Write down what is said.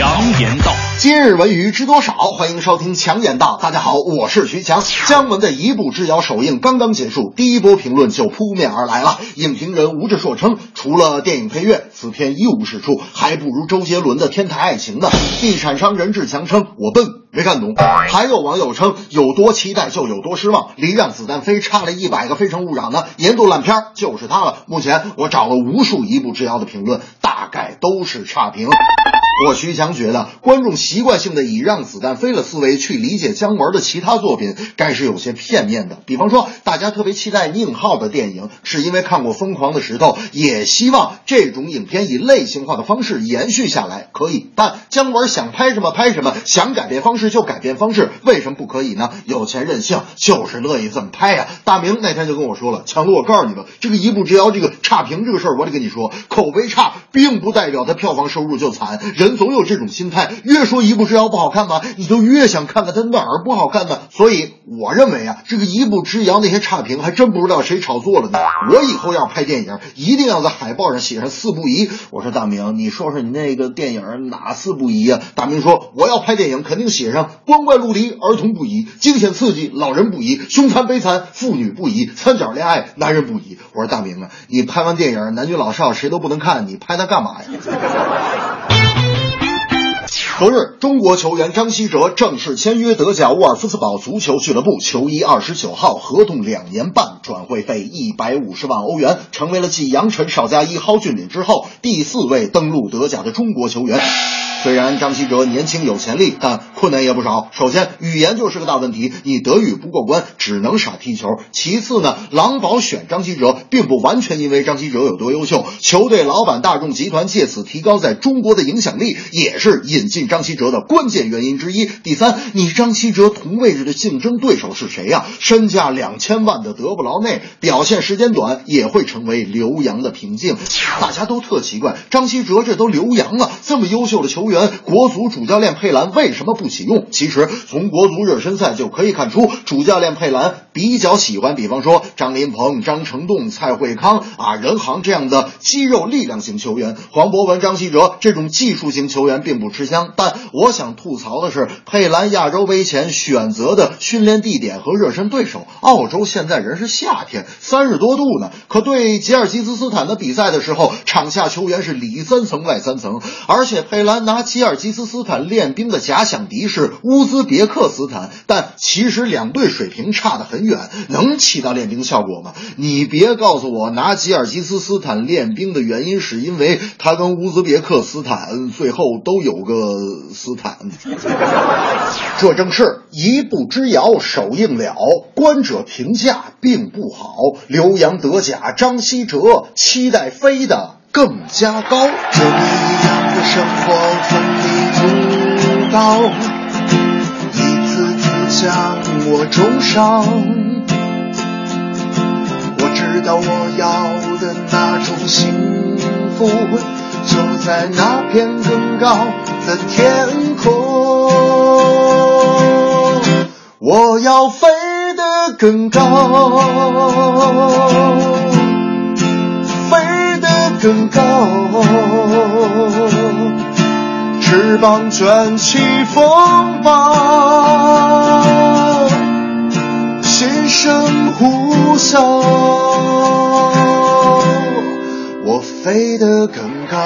强言道，今日文娱知多少？欢迎收听强言道。大家好，我是徐强。姜文的一步之遥首映刚刚结束，第一波评论就扑面而来了。影评人吴志硕称，除了电影配乐，此片一无是处，还不如周杰伦的《天台爱情》呢。地产商任志强称，我笨。没看懂，还有网友称有多期待就有多失望。离让子弹飞差了一百个《非诚勿扰》呢，年度烂片就是它了。目前我找了无数一步之遥的评论，大概都是差评。我徐强觉得，观众习惯性的以让子弹飞了思维去理解姜文的其他作品，该是有些片面的。比方说，大家特别期待宁浩的电影，是因为看过《疯狂的石头》，也希望这种影片以类型化的方式延续下来，可以。但姜文想拍什么拍什么，想改变方式就改变方式，为什么不可以呢？有钱任性，就是乐意这么拍呀、大明那天就跟我说了，强子，我告诉你吧，这个一步之遥，这个差评这个事儿，我得跟你说，口碑差并不代表他票房收入就惨，人总有这种心态，越说一步之遥不好看吧，你就越想看看它哪儿不好看呢。所以我认为啊，这个一步之遥那些差评还真不知道谁炒作了呢。我以后要拍电影，一定要在海报上写上四不宜。我说大明，你说说你那个电影哪四不宜啊？大明说我要拍电影，肯定写上光怪陆离，儿童不宜；惊险刺激，老人不宜；凶残悲惨，妇女不宜；三角恋爱，男人不宜。我说大明啊，你拍完电影，男女老少谁都不能看，你拍它干嘛呀？昨日，中国球员张稀哲正式签约德甲沃尔夫斯堡足球俱乐部，球衣二十九号，合同两年半，转会费一百五十万欧元，成为了继杨晨、邵佳一、蒿俊闵之后第四位登陆德甲的中国球员。虽然张稀哲年轻有潜力，但困难也不少。首先，语言就是个大问题，你德语不过关，只能傻踢球。其次呢，狼堡选张稀哲，并不完全因为张稀哲有多优秀，球队老板大众集团借此提高在中国的影响力，也是引进张稀哲的关键原因之一。第三，你张稀哲同位置的竞争对手是谁呀、身价两千万的德布劳内，表现时间短，也会成为留洋的瓶颈。大家都特奇怪，张稀哲这都留洋了，这么优秀的球员。员国足主教练佩兰为什么不启用？其实从国足热身赛就可以看出，主教练佩兰比较喜欢，比方说张琳芃、张成栋、蔡慧康啊、任航这样的肌肉力量型球员。黄博文、张稀哲这种技术型球员并不吃香。但我想吐槽的是，佩兰亚洲杯前选择的训练地点和热身对手，澳洲现在人是夏天，三十多度呢。可对吉尔吉斯斯坦的比赛的时候，场下球员是里三层外三层，而且佩兰拿吉尔吉斯斯坦练兵的假想敌是乌兹别克斯坦，但其实两队水平差得很远，能起到练兵效果吗？你别告诉我拿吉尔吉斯斯坦练兵的原因是因为他跟乌兹别克斯坦最后都有个斯坦。这正是一步之遥首映了，观者评价并不好。刘洋德甲张稀哲期待飞得更加高。这一样的生活锋利如刀，一次次将我重伤。我知道我要的那种幸福，就在那片更高的天空。我要飞得更高。飞得更高，翅膀卷起风暴，心声呼啸，我飞得更高。